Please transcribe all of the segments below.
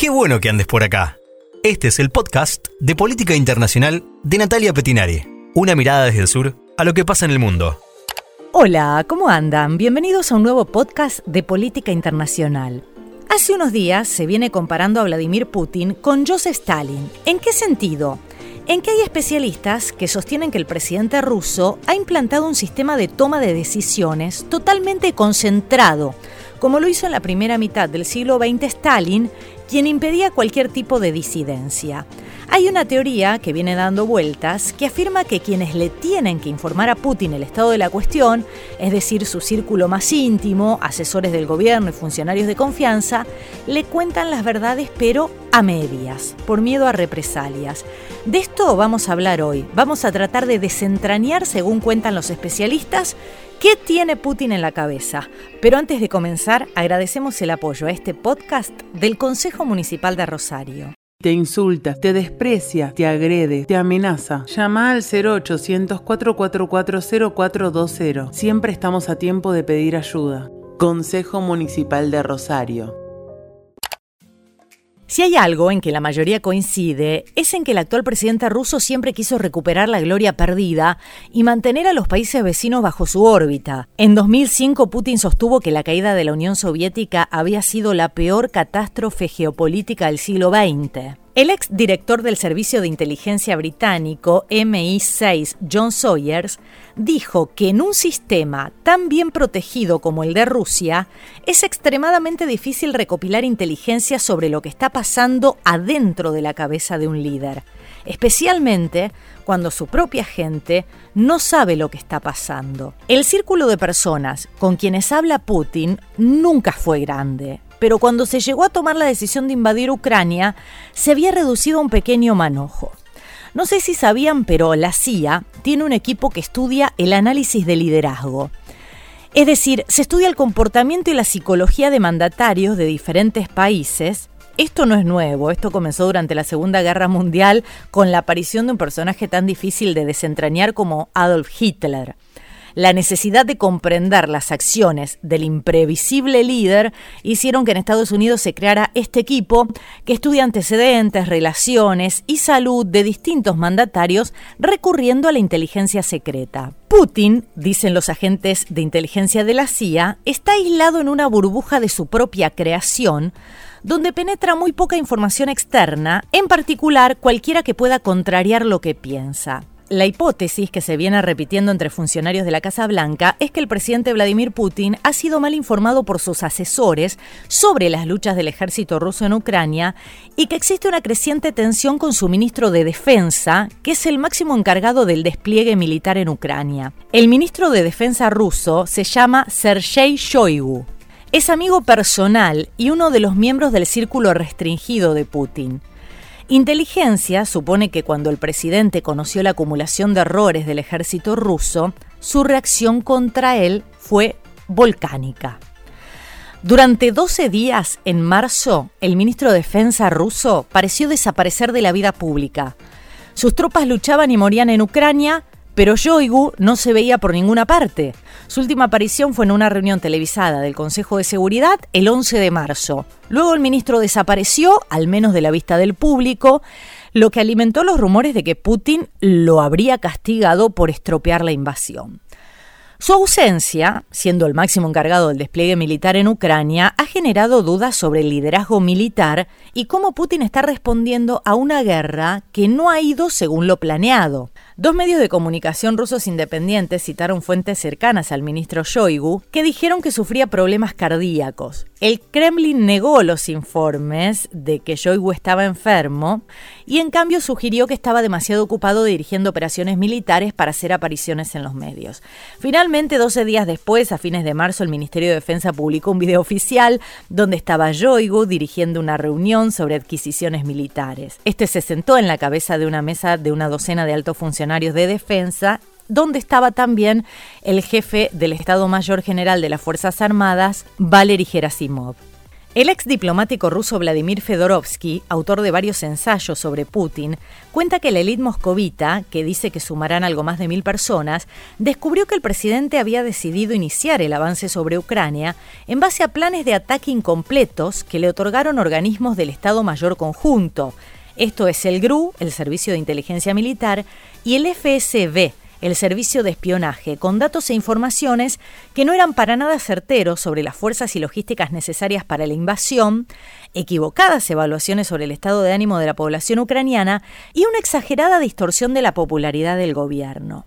Qué bueno que andes por acá. Este es el podcast de Política Internacional de Natalia Petinari. Una mirada desde el sur a lo que pasa en el mundo. Hola, ¿cómo andan? Bienvenidos a un nuevo podcast de Política Internacional. Hace unos días se viene comparando a Vladimir Putin con Joseph Stalin. ¿En qué sentido? En que hay especialistas que sostienen que el presidente ruso ha implantado un sistema de toma de decisiones totalmente concentrado, como lo hizo en la primera mitad del siglo XX Stalin, quien impedía cualquier tipo de disidencia. Hay una teoría que viene dando vueltas que afirma que quienes le tienen que informar a Putin el estado de la cuestión, es decir, su círculo más íntimo, asesores del gobierno y funcionarios de confianza, le cuentan las verdades pero a medias, por miedo a represalias. De esto vamos a hablar hoy. Vamos a tratar de desentrañar, según cuentan los especialistas, qué tiene Putin en la cabeza. Pero antes de comenzar, agradecemos el apoyo a este podcast del Consejo Municipal de Rosario. Te insulta, te desprecia, te agrede, te amenaza. Llama al 0800 444 0420. Siempre estamos a tiempo de pedir ayuda. Consejo Municipal de Rosario. Si hay algo en que la mayoría coincide, es en que el actual presidente ruso siempre quiso recuperar la gloria perdida y mantener a los países vecinos bajo su órbita. En 2005, Putin sostuvo que la caída de la Unión Soviética había sido la peor catástrofe geopolítica del siglo XX. El ex director del Servicio de Inteligencia Británico, MI6, John Sawyers, dijo que en un sistema tan bien protegido como el de Rusia, es extremadamente difícil recopilar inteligencia sobre lo que está pasando adentro de la cabeza de un líder, especialmente cuando su propia gente no sabe lo que está pasando. El círculo de personas con quienes habla Putin nunca fue grande pero cuando se llegó a tomar la decisión de invadir Ucrania, se había reducido a un pequeño manojo. No sé si sabían, pero la CIA tiene un equipo que estudia el análisis de liderazgo. Es decir, se estudia el comportamiento y la psicología de mandatarios de diferentes países. Esto no es nuevo, esto comenzó durante la Segunda Guerra Mundial con la aparición de un personaje tan difícil de desentrañar como Adolf Hitler la necesidad de comprender las acciones del imprevisible líder hicieron que en Estados Unidos se creara este equipo que estudia antecedentes, relaciones y salud de distintos mandatarios recurriendo a la inteligencia secreta. Putin, dicen los agentes de inteligencia de la CIA, está aislado en una burbuja de su propia creación, donde penetra muy poca información externa, en particular cualquiera que pueda contrariar lo que piensa. La hipótesis que se viene repitiendo entre funcionarios de la Casa Blanca es que el presidente Vladimir Putin ha sido mal informado por sus asesores sobre las luchas del ejército ruso en Ucrania y que existe una creciente tensión con su ministro de Defensa, que es el máximo encargado del despliegue militar en Ucrania. El ministro de Defensa ruso se llama Sergei Shoigu. Es amigo personal y uno de los miembros del círculo restringido de Putin. Inteligencia supone que cuando el presidente conoció la acumulación de errores del ejército ruso, su reacción contra él fue volcánica. Durante 12 días, en marzo, el ministro de Defensa ruso pareció desaparecer de la vida pública. Sus tropas luchaban y morían en Ucrania pero Yoigu no se veía por ninguna parte. Su última aparición fue en una reunión televisada del Consejo de Seguridad el 11 de marzo. Luego el ministro desapareció, al menos de la vista del público, lo que alimentó los rumores de que Putin lo habría castigado por estropear la invasión. Su ausencia, siendo el máximo encargado del despliegue militar en Ucrania, ha generado dudas sobre el liderazgo militar y cómo Putin está respondiendo a una guerra que no ha ido según lo planeado. Dos medios de comunicación rusos independientes citaron fuentes cercanas al ministro Shoigu que dijeron que sufría problemas cardíacos. El Kremlin negó los informes de que Shoigu estaba enfermo y en cambio sugirió que estaba demasiado ocupado dirigiendo operaciones militares para hacer apariciones en los medios. Finalmente, 12 días después, a fines de marzo, el Ministerio de Defensa publicó un video oficial donde estaba Shoigu dirigiendo una reunión sobre adquisiciones militares. Este se sentó en la cabeza de una mesa de una docena de altos funcionarios de defensa, donde estaba también el jefe del Estado Mayor General de las Fuerzas Armadas, Valery Gerasimov. El ex diplomático ruso Vladimir Fedorovsky, autor de varios ensayos sobre Putin, cuenta que la élite moscovita, que dice que sumarán algo más de mil personas, descubrió que el presidente había decidido iniciar el avance sobre Ucrania en base a planes de ataque incompletos que le otorgaron organismos del Estado Mayor Conjunto. Esto es el GRU, el Servicio de Inteligencia Militar, y el FSB, el servicio de espionaje, con datos e informaciones que no eran para nada certeros sobre las fuerzas y logísticas necesarias para la invasión, equivocadas evaluaciones sobre el estado de ánimo de la población ucraniana y una exagerada distorsión de la popularidad del gobierno.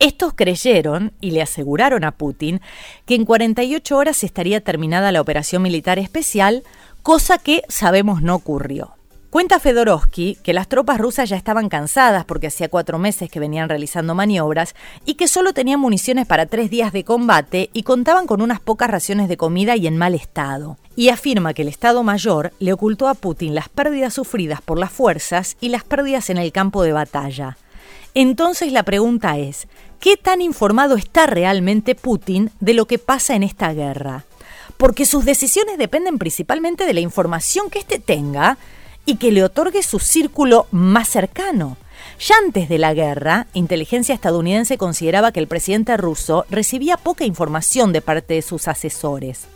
Estos creyeron y le aseguraron a Putin que en 48 horas estaría terminada la operación militar especial, cosa que sabemos no ocurrió. Cuenta Fedorovsky que las tropas rusas ya estaban cansadas porque hacía cuatro meses que venían realizando maniobras y que solo tenían municiones para tres días de combate y contaban con unas pocas raciones de comida y en mal estado. Y afirma que el Estado Mayor le ocultó a Putin las pérdidas sufridas por las fuerzas y las pérdidas en el campo de batalla. Entonces la pregunta es, ¿qué tan informado está realmente Putin de lo que pasa en esta guerra? Porque sus decisiones dependen principalmente de la información que éste tenga y que le otorgue su círculo más cercano. Ya antes de la guerra, inteligencia estadounidense consideraba que el presidente ruso recibía poca información de parte de sus asesores.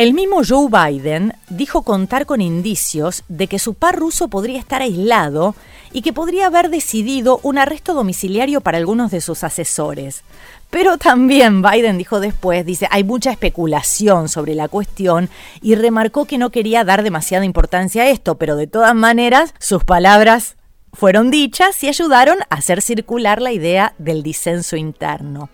El mismo Joe Biden dijo contar con indicios de que su par ruso podría estar aislado y que podría haber decidido un arresto domiciliario para algunos de sus asesores. Pero también Biden dijo después, dice, hay mucha especulación sobre la cuestión y remarcó que no quería dar demasiada importancia a esto, pero de todas maneras sus palabras fueron dichas y ayudaron a hacer circular la idea del disenso interno.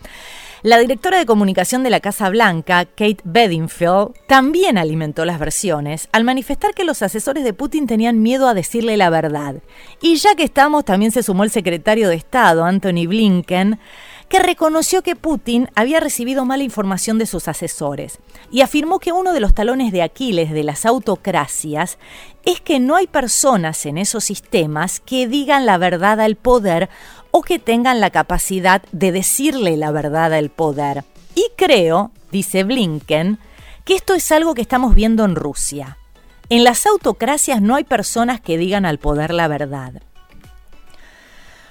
La directora de comunicación de la Casa Blanca, Kate Bedingfield, también alimentó las versiones al manifestar que los asesores de Putin tenían miedo a decirle la verdad. Y ya que estamos, también se sumó el secretario de Estado, Anthony Blinken, que reconoció que Putin había recibido mala información de sus asesores y afirmó que uno de los talones de Aquiles de las autocracias es que no hay personas en esos sistemas que digan la verdad al poder o que tengan la capacidad de decirle la verdad al poder. Y creo, dice Blinken, que esto es algo que estamos viendo en Rusia. En las autocracias no hay personas que digan al poder la verdad.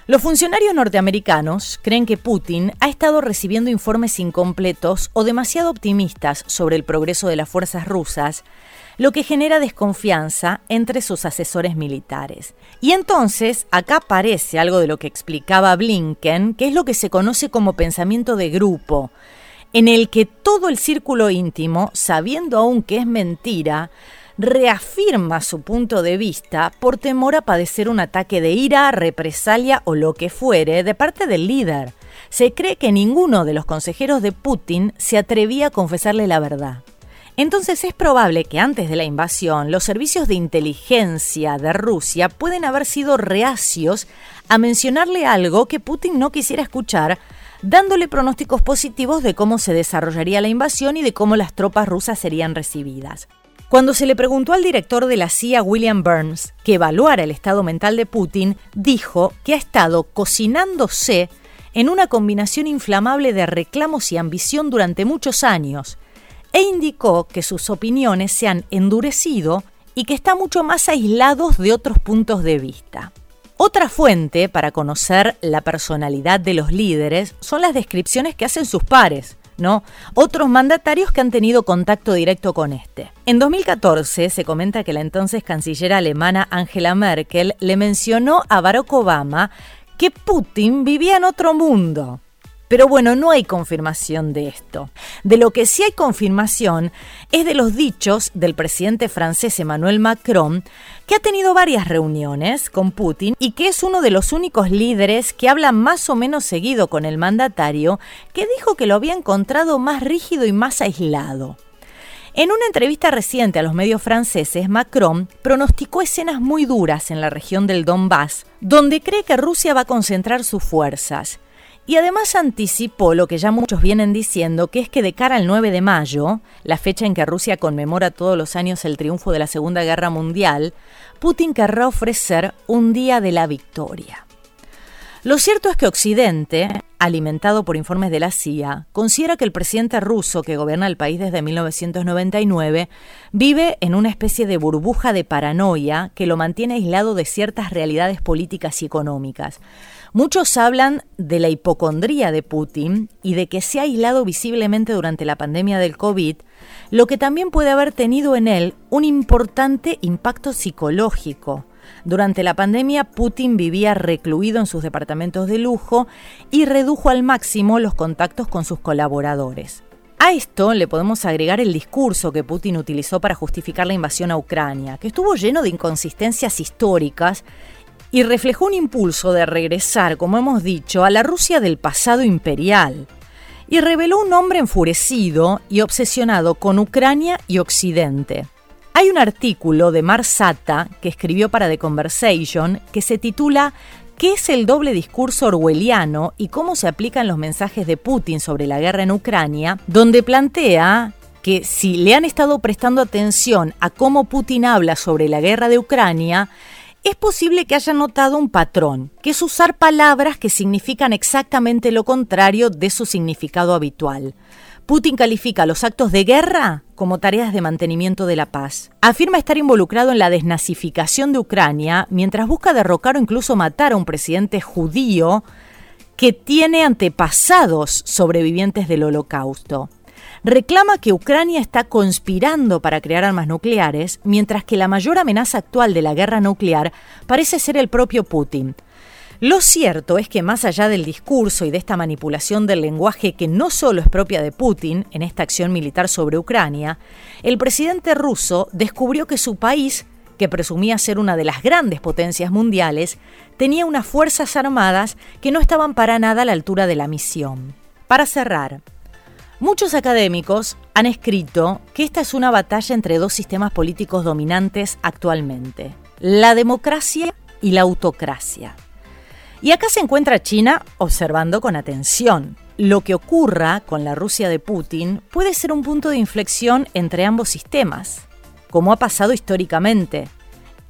Los funcionarios norteamericanos creen que Putin ha estado recibiendo informes incompletos o demasiado optimistas sobre el progreso de las fuerzas rusas lo que genera desconfianza entre sus asesores militares. Y entonces acá aparece algo de lo que explicaba Blinken, que es lo que se conoce como pensamiento de grupo, en el que todo el círculo íntimo, sabiendo aún que es mentira, reafirma su punto de vista por temor a padecer un ataque de ira, represalia o lo que fuere de parte del líder. Se cree que ninguno de los consejeros de Putin se atrevía a confesarle la verdad. Entonces es probable que antes de la invasión los servicios de inteligencia de Rusia pueden haber sido reacios a mencionarle algo que Putin no quisiera escuchar, dándole pronósticos positivos de cómo se desarrollaría la invasión y de cómo las tropas rusas serían recibidas. Cuando se le preguntó al director de la CIA, William Burns, que evaluara el estado mental de Putin, dijo que ha estado cocinándose en una combinación inflamable de reclamos y ambición durante muchos años, e indicó que sus opiniones se han endurecido y que está mucho más aislados de otros puntos de vista. Otra fuente para conocer la personalidad de los líderes son las descripciones que hacen sus pares, ¿no? Otros mandatarios que han tenido contacto directo con este. En 2014 se comenta que la entonces canciller alemana Angela Merkel le mencionó a Barack Obama que Putin vivía en otro mundo. Pero bueno, no hay confirmación de esto. De lo que sí hay confirmación es de los dichos del presidente francés Emmanuel Macron, que ha tenido varias reuniones con Putin y que es uno de los únicos líderes que habla más o menos seguido con el mandatario, que dijo que lo había encontrado más rígido y más aislado. En una entrevista reciente a los medios franceses, Macron pronosticó escenas muy duras en la región del Donbass, donde cree que Rusia va a concentrar sus fuerzas y además anticipó lo que ya muchos vienen diciendo, que es que de cara al 9 de mayo, la fecha en que Rusia conmemora todos los años el triunfo de la Segunda Guerra Mundial, Putin querrá ofrecer un día de la victoria. Lo cierto es que Occidente, alimentado por informes de la CIA, considera que el presidente ruso que gobierna el país desde 1999 vive en una especie de burbuja de paranoia que lo mantiene aislado de ciertas realidades políticas y económicas. Muchos hablan de la hipocondría de Putin y de que se ha aislado visiblemente durante la pandemia del COVID, lo que también puede haber tenido en él un importante impacto psicológico. Durante la pandemia, Putin vivía recluido en sus departamentos de lujo y redujo al máximo los contactos con sus colaboradores. A esto le podemos agregar el discurso que Putin utilizó para justificar la invasión a Ucrania, que estuvo lleno de inconsistencias históricas y reflejó un impulso de regresar, como hemos dicho, a la Rusia del pasado imperial. Y reveló un hombre enfurecido y obsesionado con Ucrania y Occidente. Hay un artículo de Mar Sata que escribió para The Conversation que se titula ¿Qué es el doble discurso orwelliano y cómo se aplican los mensajes de Putin sobre la guerra en Ucrania? donde plantea que si le han estado prestando atención a cómo Putin habla sobre la guerra de Ucrania, es posible que haya notado un patrón, que es usar palabras que significan exactamente lo contrario de su significado habitual. Putin califica los actos de guerra como tareas de mantenimiento de la paz. Afirma estar involucrado en la desnazificación de Ucrania mientras busca derrocar o incluso matar a un presidente judío que tiene antepasados sobrevivientes del holocausto. Reclama que Ucrania está conspirando para crear armas nucleares, mientras que la mayor amenaza actual de la guerra nuclear parece ser el propio Putin. Lo cierto es que más allá del discurso y de esta manipulación del lenguaje que no solo es propia de Putin en esta acción militar sobre Ucrania, el presidente ruso descubrió que su país, que presumía ser una de las grandes potencias mundiales, tenía unas fuerzas armadas que no estaban para nada a la altura de la misión. Para cerrar, muchos académicos han escrito que esta es una batalla entre dos sistemas políticos dominantes actualmente, la democracia y la autocracia. Y acá se encuentra China observando con atención. Lo que ocurra con la Rusia de Putin puede ser un punto de inflexión entre ambos sistemas, como ha pasado históricamente.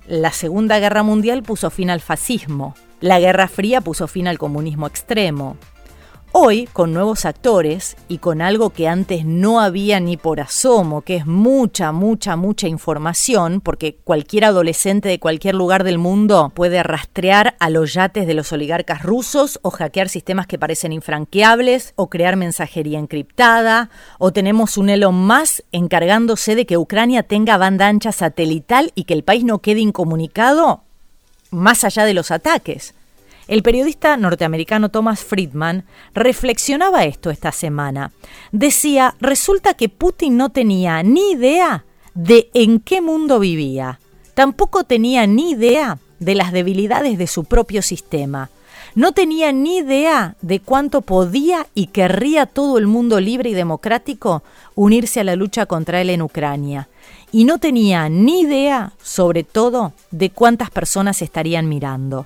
La Segunda Guerra Mundial puso fin al fascismo, la Guerra Fría puso fin al comunismo extremo, Hoy, con nuevos actores y con algo que antes no había ni por asomo, que es mucha, mucha, mucha información, porque cualquier adolescente de cualquier lugar del mundo puede rastrear a los yates de los oligarcas rusos o hackear sistemas que parecen infranqueables o crear mensajería encriptada, o tenemos un Elon más encargándose de que Ucrania tenga banda ancha satelital y que el país no quede incomunicado más allá de los ataques. El periodista norteamericano Thomas Friedman reflexionaba esto esta semana. Decía, resulta que Putin no tenía ni idea de en qué mundo vivía. Tampoco tenía ni idea de las debilidades de su propio sistema. No tenía ni idea de cuánto podía y querría todo el mundo libre y democrático unirse a la lucha contra él en Ucrania. Y no tenía ni idea, sobre todo, de cuántas personas estarían mirando.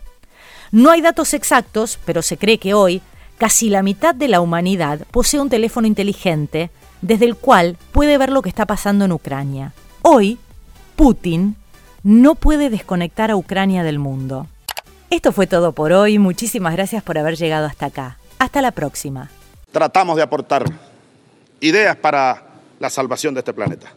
No hay datos exactos, pero se cree que hoy casi la mitad de la humanidad posee un teléfono inteligente desde el cual puede ver lo que está pasando en Ucrania. Hoy, Putin no puede desconectar a Ucrania del mundo. Esto fue todo por hoy, muchísimas gracias por haber llegado hasta acá. Hasta la próxima. Tratamos de aportar ideas para la salvación de este planeta.